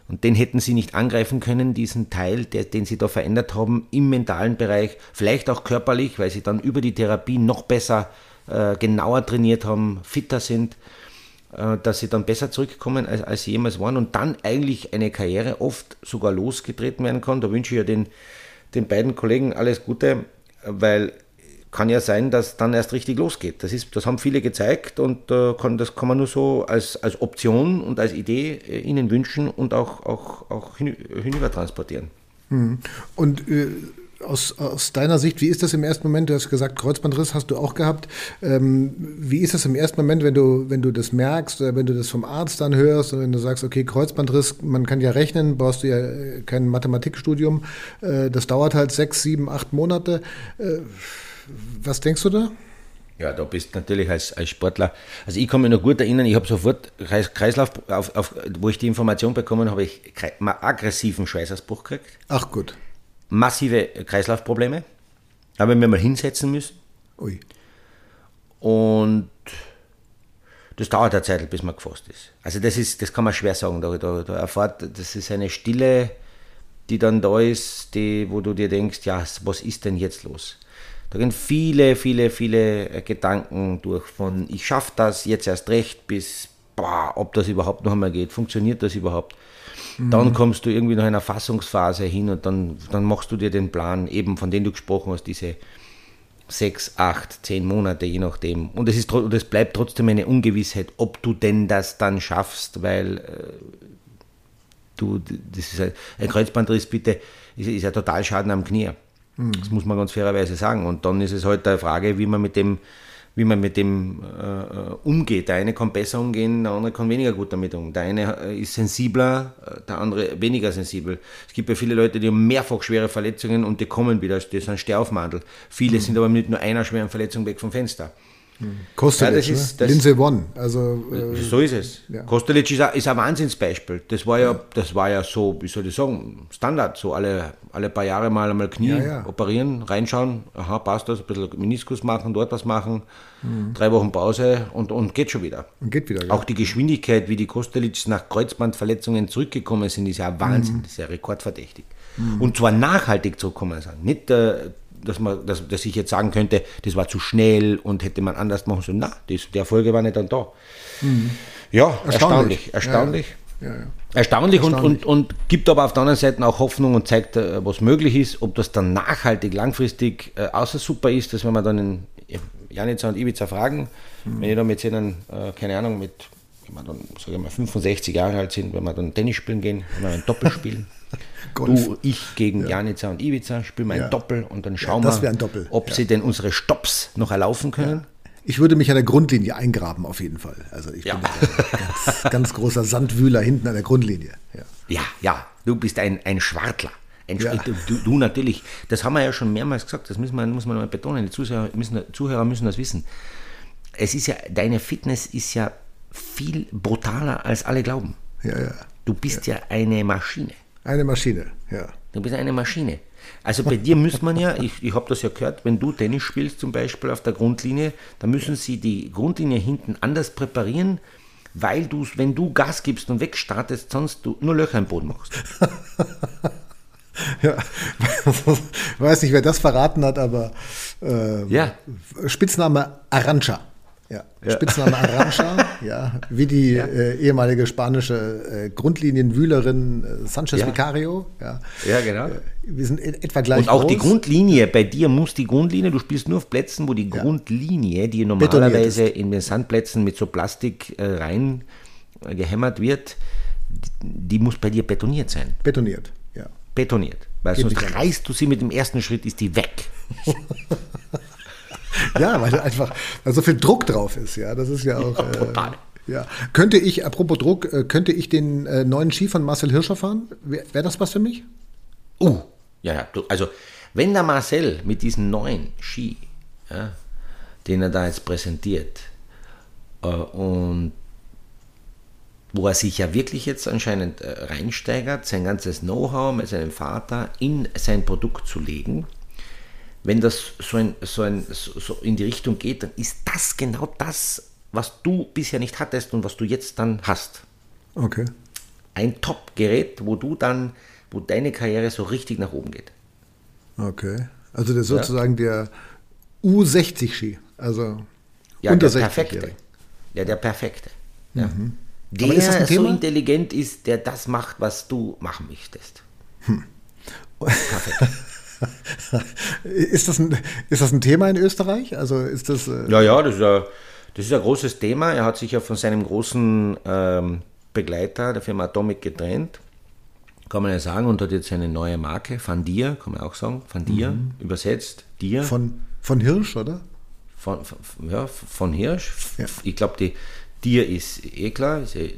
Und den hätten sie nicht angreifen können, diesen Teil, der, den sie da verändert haben im mentalen Bereich, vielleicht auch körperlich, weil sie dann über die Therapie noch besser, äh, genauer trainiert haben, fitter sind. Äh, dass sie dann besser zurückkommen, als, als sie jemals waren und dann eigentlich eine Karriere oft sogar losgetreten werden kann. Da wünsche ich ja den, den beiden Kollegen alles Gute, weil kann ja sein, dass dann erst richtig losgeht. Das, ist, das haben viele gezeigt und äh, kann, das kann man nur so als, als Option und als Idee äh, ihnen wünschen und auch, auch, auch hinüber transportieren. Hm. Und äh, aus, aus deiner Sicht, wie ist das im ersten Moment? Du hast gesagt, Kreuzbandriss hast du auch gehabt. Ähm, wie ist das im ersten Moment, wenn du, wenn du das merkst oder wenn du das vom Arzt dann hörst und wenn du sagst, okay, Kreuzbandriss, man kann ja rechnen, brauchst du ja äh, kein Mathematikstudium. Äh, das dauert halt sechs, sieben, acht Monate. Äh, was denkst du da? Ja, da bist du natürlich als, als Sportler. Also ich kann mich noch gut erinnern, ich habe sofort Kreislauf, auf, auf, wo ich die Information bekommen habe, ich aggressiven Schweißausbruch gekriegt. Ach gut massive Kreislaufprobleme. Habe mir mal hinsetzen müssen. Ui. Und das dauert eine Zeit, bis man gefasst ist. Also das ist, das kann man schwer sagen. Da, da, da erfahrt, das ist eine Stille, die dann da ist, die, wo du dir denkst, ja, was ist denn jetzt los? Da gehen viele, viele, viele Gedanken durch von ich schaffe das jetzt erst recht bis boah, ob das überhaupt noch einmal geht, funktioniert das überhaupt? Dann kommst du irgendwie nach einer Fassungsphase hin und dann, dann machst du dir den Plan, eben von dem du gesprochen hast, diese sechs, acht, zehn Monate, je nachdem. Und es, ist, und es bleibt trotzdem eine Ungewissheit, ob du denn das dann schaffst, weil äh, du, das ist ein, ein Kreuzbandriss, bitte, ist, ist ja total Schaden am Knie. Das muss man ganz fairerweise sagen. Und dann ist es halt eine Frage, wie man mit dem, wie man mit dem äh, umgeht. Der eine kann besser umgehen, der andere kann weniger gut damit umgehen. Der eine äh, ist sensibler, äh, der andere weniger sensibel. Es gibt ja viele Leute, die haben mehrfach schwere Verletzungen und die kommen wieder, die sind Stehaufmandel. Viele sind aber mit nur einer schweren Verletzung weg vom Fenster. Kostet Ja, das ist- Lindsay One. Also, äh, So ist es. ja. Kostelic ist ein, ist ein Wahnsinnsbeispiel. Das war ja, das war ja so, wie soll ich sagen, Standard. So alle, alle paar Jahre mal einmal Knie Ja, ja. operieren, reinschauen, aha, passt das, ein bisschen Meniskus machen, dort was machen, drei Wochen Pause und, und geht schon wieder. und geht wieder. Auch die Geschwindigkeit, wie die Kostelic nach Kreuzbandverletzungen zurückgekommen sind, ist ja Wahnsinn, das ist ja rekordverdächtig. Und zwar nachhaltig zurückgekommen sind. Nicht, äh, dass, man, dass, dass ich jetzt sagen könnte, das war zu schnell und hätte man anders machen sollen. Nein, das, der Erfolge war nicht dann da. Ja, erstaunlich. Erstaunlich. Ja, ja. Erstaunlich, Und, Erstaunlich. und, und gibt aber auf der anderen Seite auch Hoffnung und zeigt, äh, was möglich ist. Ob das dann nachhaltig, langfristig äh, außer super ist, das werden wir dann in Janica und Ibiza fragen. Mhm. Wenn ich dann mit denen, äh, keine Ahnung, mit, wenn wir dann, sage ich mal, 65 Jahre alt sind, wenn wir dann Tennis spielen gehen, wenn wir ein Doppel spielen. Golf. Du, ich gegen Janica und Ibiza, spielen wir ein Ja. Doppel und dann schauen das wir, ob ja. sie denn unsere Stops noch erlaufen können. Ich würde mich an der Grundlinie eingraben, auf jeden Fall. Also ich Ja. bin ein ganz, ganz großer Sandwühler hinten an der Grundlinie. Ja. Ja, ja, du bist ein, ein Schwartler. Ja. Du, du, natürlich, das haben wir ja schon mehrmals gesagt, das müssen wir, muss man mal betonen, die Zuschauer müssen, Zuhörer müssen das wissen. Es ist ja, deine Fitness ist ja viel brutaler, als alle glauben. Ja, ja. Du bist ja, eine Maschine. Eine Maschine, ja. Du bist eine Maschine. Also bei dir muss man ja, ich, ich habe das ja gehört, wenn du Tennis spielst zum Beispiel auf der Grundlinie, dann müssen sie die Grundlinie hinten anders präparieren, weil du, wenn du Gas gibst und wegstartest, sonst du nur Löcher im Boden machst. ja. Weiß nicht, wer das verraten hat, aber äh, Ja. Spitzname Arancha. Ja. Spitzname Arancha, ja, wie die äh, ehemalige spanische äh, Grundlinienwühlerin äh, Sanchez Ja. Vicario. Ja. Ja, genau. Äh, Wir sind in etwa gleich Und auch die groß. Grundlinie, bei dir muss die Grundlinie, du spielst nur auf Plätzen, wo die Grundlinie, die normalerweise in den Sandplätzen mit so Plastik äh, rein äh, gehämmert wird, die, die muss bei dir betoniert sein. betoniert. Ja. Betoniert. Weil Geht sonst reißt du sie mit dem ersten Schritt, ist die weg. Ja, weil einfach weil so viel Druck drauf ist, ja. Das ist ja auch. Äh, brutal. ja. Könnte ich, apropos Druck, äh, könnte ich den äh, neuen Ski von Marcel Hirscher fahren? Wäre wär das was für mich? Uh, ja, ja. Also, wenn der Marcel mit diesem neuen Ski, ja, den er da jetzt präsentiert, äh, und wo er sich ja wirklich jetzt anscheinend äh, reinsteigert, sein ganzes Know-how mit seinem Vater in sein Produkt zu legen, wenn das so, ein, so, ein, so, in die Richtung geht, dann ist das genau das, was du bisher nicht hattest und was du jetzt dann hast Okay. ein Top-Gerät, wo du dann, wo deine Karriere so richtig nach oben geht. Okay. Also das ist sozusagen der U60-Ski. Also Ja, unter der 60 perfekte. Ja, der perfekte. Ja. Der das ein so intelligent ist, der das macht, was du machen möchtest. Perfekt. Ist das, ein, ist das ein Thema in Österreich? Also ist das. Äh, Ja, ja, das ist, ein, das ist ein großes Thema. Er hat sich ja von seinem großen ähm, Begleiter, der Firma Atomic, getrennt. Kann man ja sagen, und hat jetzt eine neue Marke, Van Dir, kann man auch sagen, Van Dir, übersetzt, Dir. von, von Hirsch, oder? Von, von, ja, von Hirsch. Ja. Ich glaube, die Tier ist eh klar, ist eh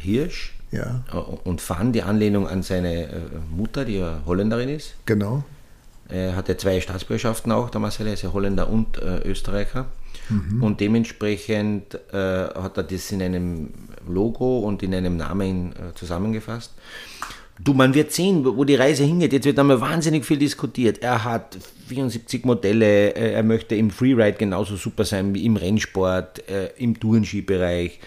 Hirsch. Ja. Und Fan, die Anlehnung an seine äh, Mutter, die ja Holländerin ist. Genau. Er hat ja zwei Staatsbürgerschaften auch, der Marcel, er ist ja Holländer und äh, Österreicher. Und dementsprechend äh, hat er das in einem Logo und in einem Namen äh, zusammengefasst. Du, man wird sehen, wo die Reise hingeht. Jetzt wird einmal wahnsinnig viel diskutiert. Er hat 74 Modelle, äh, er möchte im Freeride genauso super sein wie im Rennsport, äh, im Tourenskibereich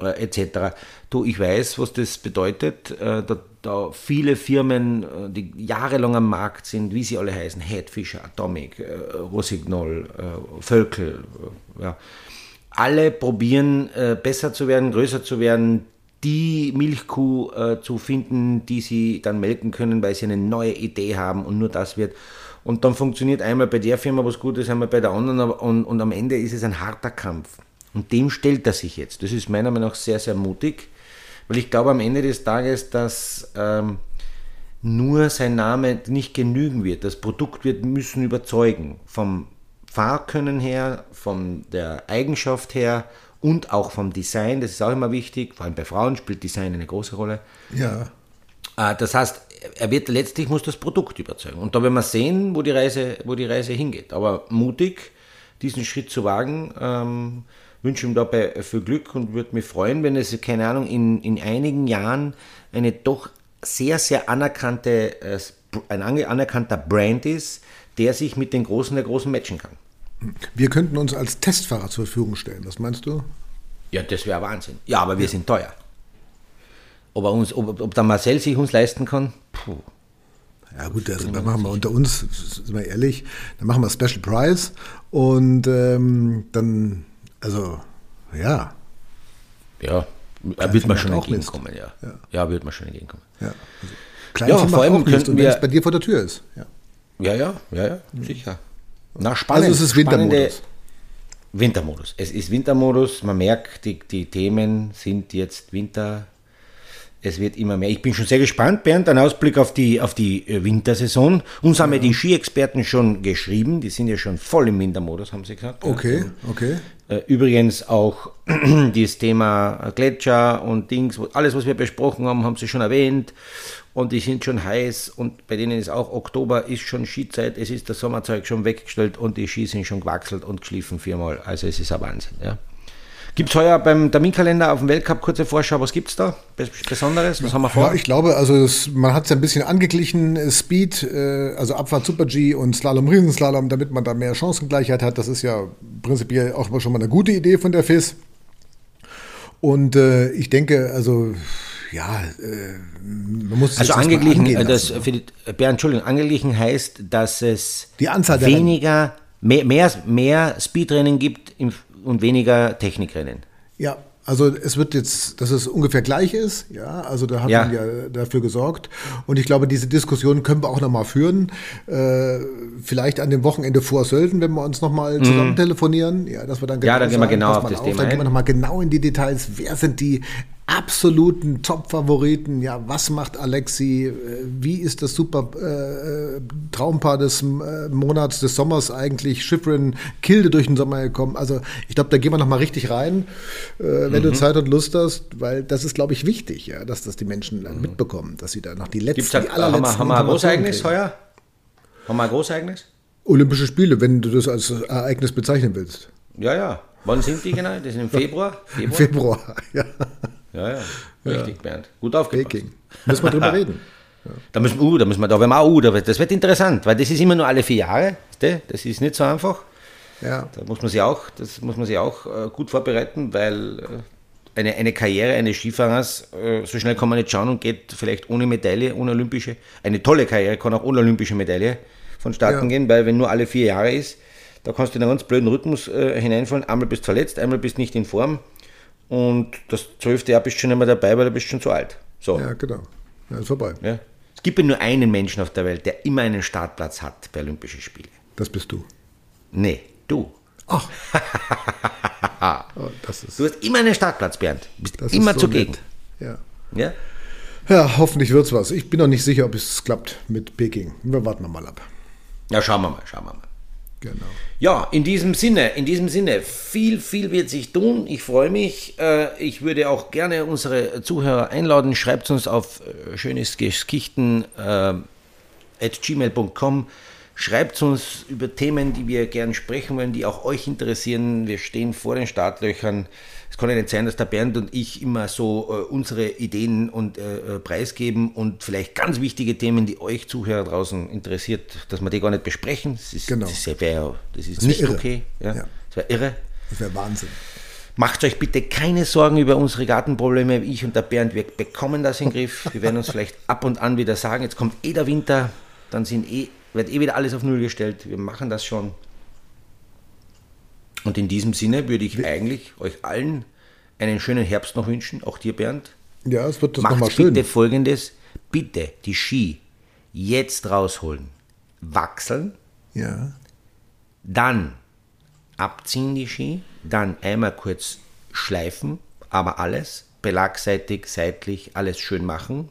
äh, etc. Du, ich weiß, was das bedeutet. Äh, da, da viele Firmen, äh, die jahrelang am Markt sind, wie sie alle heißen, Head, Fischer, Atomic, äh, Rossignol, äh, Völkel, ja, alle probieren, besser zu werden, größer zu werden, die Milchkuh äh, zu finden, die sie dann melken können, weil sie eine neue Idee haben und nur das wird. Und dann funktioniert einmal bei der Firma was Gutes, einmal bei der anderen und, und am Ende ist es ein harter Kampf. Und dem stellt er sich jetzt. Das ist meiner Meinung nach sehr, sehr mutig, weil ich glaube am Ende des Tages, dass ähm, nur sein Name nicht genügen wird. Das Produkt wird müssen überzeugen. Vom Fahrkönnen her, von der Eigenschaft her und auch vom Design. Das ist auch immer wichtig. Vor allem bei Frauen spielt Design eine große Rolle. Ja. Äh, Das heißt, er wird letztlich muss das Produkt überzeugen. Und da werden wir sehen, wo die Reise, wo die Reise hingeht. Aber mutig, diesen Schritt zu wagen, ähm, wünsche ihm dabei viel Glück und würde mich freuen, wenn es, keine Ahnung, in, in einigen Jahren eine doch sehr, sehr anerkannte, äh, ein anerkannter Brand ist, der sich mit den Großen der Großen matchen kann. Wir könnten uns als Testfahrer zur Verfügung stellen. Was meinst du? Ja, das wäre Wahnsinn. Ja, aber wir sind teuer. Ob, er uns, ob, ob der Marcel sich uns leisten kann? Puh. Ja gut, also, dann machen wir unter uns, sind wir ehrlich, dann machen wir Special Price und ähm, dann, also, ja, Ja, er wird macht schon entgegenkommen, ja. Ja. Ja, wird mir schon entgegenkommen. ja. Also, klein Ja, vor allem könnten und wenn wir- es bei dir vor der Tür ist. Ja. Ja, ja, ja, ja, sicher. Na, spannend. Also es ist Wintermodus. Wintermodus. Es ist Wintermodus. Man merkt, die, die Themen sind jetzt Winter. Es wird immer mehr. Ich bin schon sehr gespannt, Bernd, ein Ausblick auf die, auf die äh, Wintersaison. Uns haben ja die Ski-Experten schon geschrieben. Die sind ja schon voll im Wintermodus, haben sie gesagt. Okay, okay. Äh, Übrigens auch das Thema Gletscher und Dings, alles, was wir besprochen haben, haben sie schon erwähnt. Und die sind schon heiß und bei denen ist auch Oktober, ist schon Skizeit, es ist das Sommerzeug schon weggestellt und die Ski sind schon gewachselt und geschliffen viermal. Also es ist ein Wahnsinn. Ja. Gibt es heuer beim Terminkalender auf dem Weltcup kurze Vorschau, was gibt es da? Bes- Besonderes? Was haben wir vor? Ja, ich glaube, also es, man hat es ja ein bisschen angeglichen, äh, Speed, äh, also Abfahrt Super G und Slalom Riesenslalom, damit man da mehr Chancengleichheit hat. Das ist ja prinzipiell auch schon mal eine gute Idee von der FIS. Und äh, ich denke, also ja, äh, man muss es also angeglichen, das, für die, Bernd, Entschuldigung, angeglichen heißt, dass es Die Anzahl weniger, mehr, mehr, mehr Speedrennen gibt im, und weniger Technikrennen. Ja, also es wird jetzt, dass es ungefähr gleich ist, ja, also da hat Ja. man ja dafür gesorgt. Und ich glaube, diese Diskussion können wir auch nochmal führen. Äh, vielleicht an dem Wochenende vor Sölden, wenn wir uns nochmal zusammen telefonieren, ja, dass wir dann Mhm. Ja, dann gehen wir genau auf das auf, Thema Dann gehen wir nochmal genau in die Details. Wer sind die absoluten Top-Favoriten? Ja, was macht Alexi? Äh, Wie ist das super äh, Traumpaar des äh, Monats, des Sommers eigentlich? Schifrin, Kilde durch den Sommer gekommen. Also ich glaube, da gehen wir nochmal richtig rein, äh, wenn Mhm. du Zeit und Lust hast, weil das ist, glaube ich, wichtig, ja, dass das die Menschen dann mitbekommen, dass sie da noch die letzten, Gibt's da, die haben, wir, allerletzten haben wir ein Informationen Großereignis heuer? Haben wir ein Großereignis? Olympische Spiele, wenn du das als Ereignis bezeichnen willst. Ja, ja. Wann sind die genau? Das ist im Februar? Im Februar? Februar, ja. Ja, ja. Richtig, Bernd. Gut aufgepasst. Peking. Müssen wir drüber reden. Da müssen, uh, da müssen wir, da werden wir auch, uh, das wird interessant, weil das ist immer nur alle vier Jahre. Das ist nicht so einfach. Ja. Da muss man sich auch, das muss man sich auch äh, gut vorbereiten, weil äh, eine, eine Karriere eines Skifahrers, äh, so schnell kann man nicht schauen und geht vielleicht ohne Medaille, ohne olympische, eine tolle Karriere kann auch ohne olympische Medaille vonstatten Ja. gehen, weil wenn nur alle vier Jahre ist, da kannst du in einen ganz blöden Rhythmus hineinfallen. Einmal bist du verletzt, einmal bist du nicht in Form und das zwölfte Jahr bist du schon nicht mehr dabei, weil du bist schon zu alt. So. Ja, genau. Ja, ist vorbei. Ja. Es gibt ja nur einen Menschen auf der Welt, der immer einen Startplatz hat bei Olympischen Spielen. Das bist du. Nee, du. Ach. oh, das ist, Du hast immer einen Startplatz, Bernd. Du bist das immer so zugegen. nett. Ja. Ja? ja, hoffentlich wird's was. Ich bin noch nicht sicher, ob es klappt mit Peking. Wir warten mal ab. ja, schauen wir mal, schauen wir mal. Genau. Ja, in diesem Sinne, in diesem Sinne, viel, viel wird sich tun. Ich freue mich. Äh, Ich würde auch gerne unsere Zuhörer einladen. Schreibt uns auf äh, schönesgeschichten äh, at. Schreibt uns über Themen, die wir gerne sprechen wollen, die auch euch interessieren. Wir stehen vor den Startlöchern. Es kann ja nicht sein, dass der Bernd und ich immer so äh, unsere Ideen und äh, äh, preisgeben und vielleicht ganz wichtige Themen, die euch Zuhörer draußen interessiert, dass wir die gar nicht besprechen. Das ist, Genau. das ist, wär, das ist nicht irre. okay. Ja. Ja. Das wäre irre. Das wäre Wahnsinn. Macht euch bitte keine Sorgen über unsere Gartenprobleme. Ich und der Bernd, wir bekommen das in den Griff. Wir werden uns vielleicht ab und an wieder sagen, jetzt kommt eh der Winter, dann sind eh, wird eh wieder alles auf Null gestellt. Wir machen das schon. Und in diesem Sinne würde ich eigentlich euch allen einen schönen Herbst noch wünschen, auch dir Bernd. Ja, es wird das nochmal schön. bitte folgendes, bitte die Ski jetzt rausholen, wachseln, Ja. dann abziehen die Ski, dann einmal kurz schleifen, aber alles, belagseitig, seitlich, alles schön machen.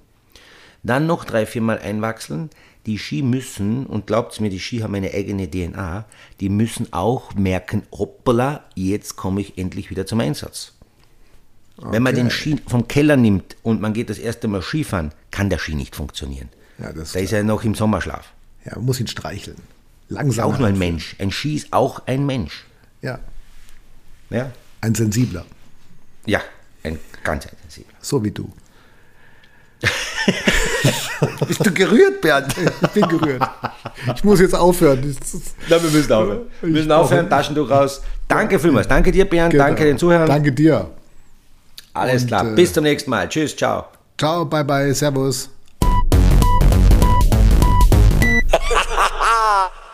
Dann noch drei, viermal einwachseln. Die Ski müssen, und glaubt mir, die Ski haben eine eigene DNA, die müssen auch merken, hoppala, jetzt komme ich endlich wieder zum Einsatz. Wenn man den Ski vom Keller nimmt und man geht das erste Mal Skifahren, kann der Ski nicht funktionieren. Ja, das da ist er noch im Sommerschlaf. Ja, man muss ihn streicheln. Langsam. auch nur ein. Mensch. Ein Ski ist auch ein Mensch. Ja, Ja, ein sensibler. ja ein ganz intensiver. So wie du. Bist du gerührt, Bernd? Ich bin gerührt. Ich muss jetzt aufhören. Na, wir müssen aufhören. Wir müssen aufhören. Taschentuch raus. Danke vielmals. Danke dir, Bernd. Genau. Danke den Zuhörern. Danke dir. Alles Und, klar. äh, Bis zum nächsten Mal. Tschüss, ciao. Ciao, bye bye, servus.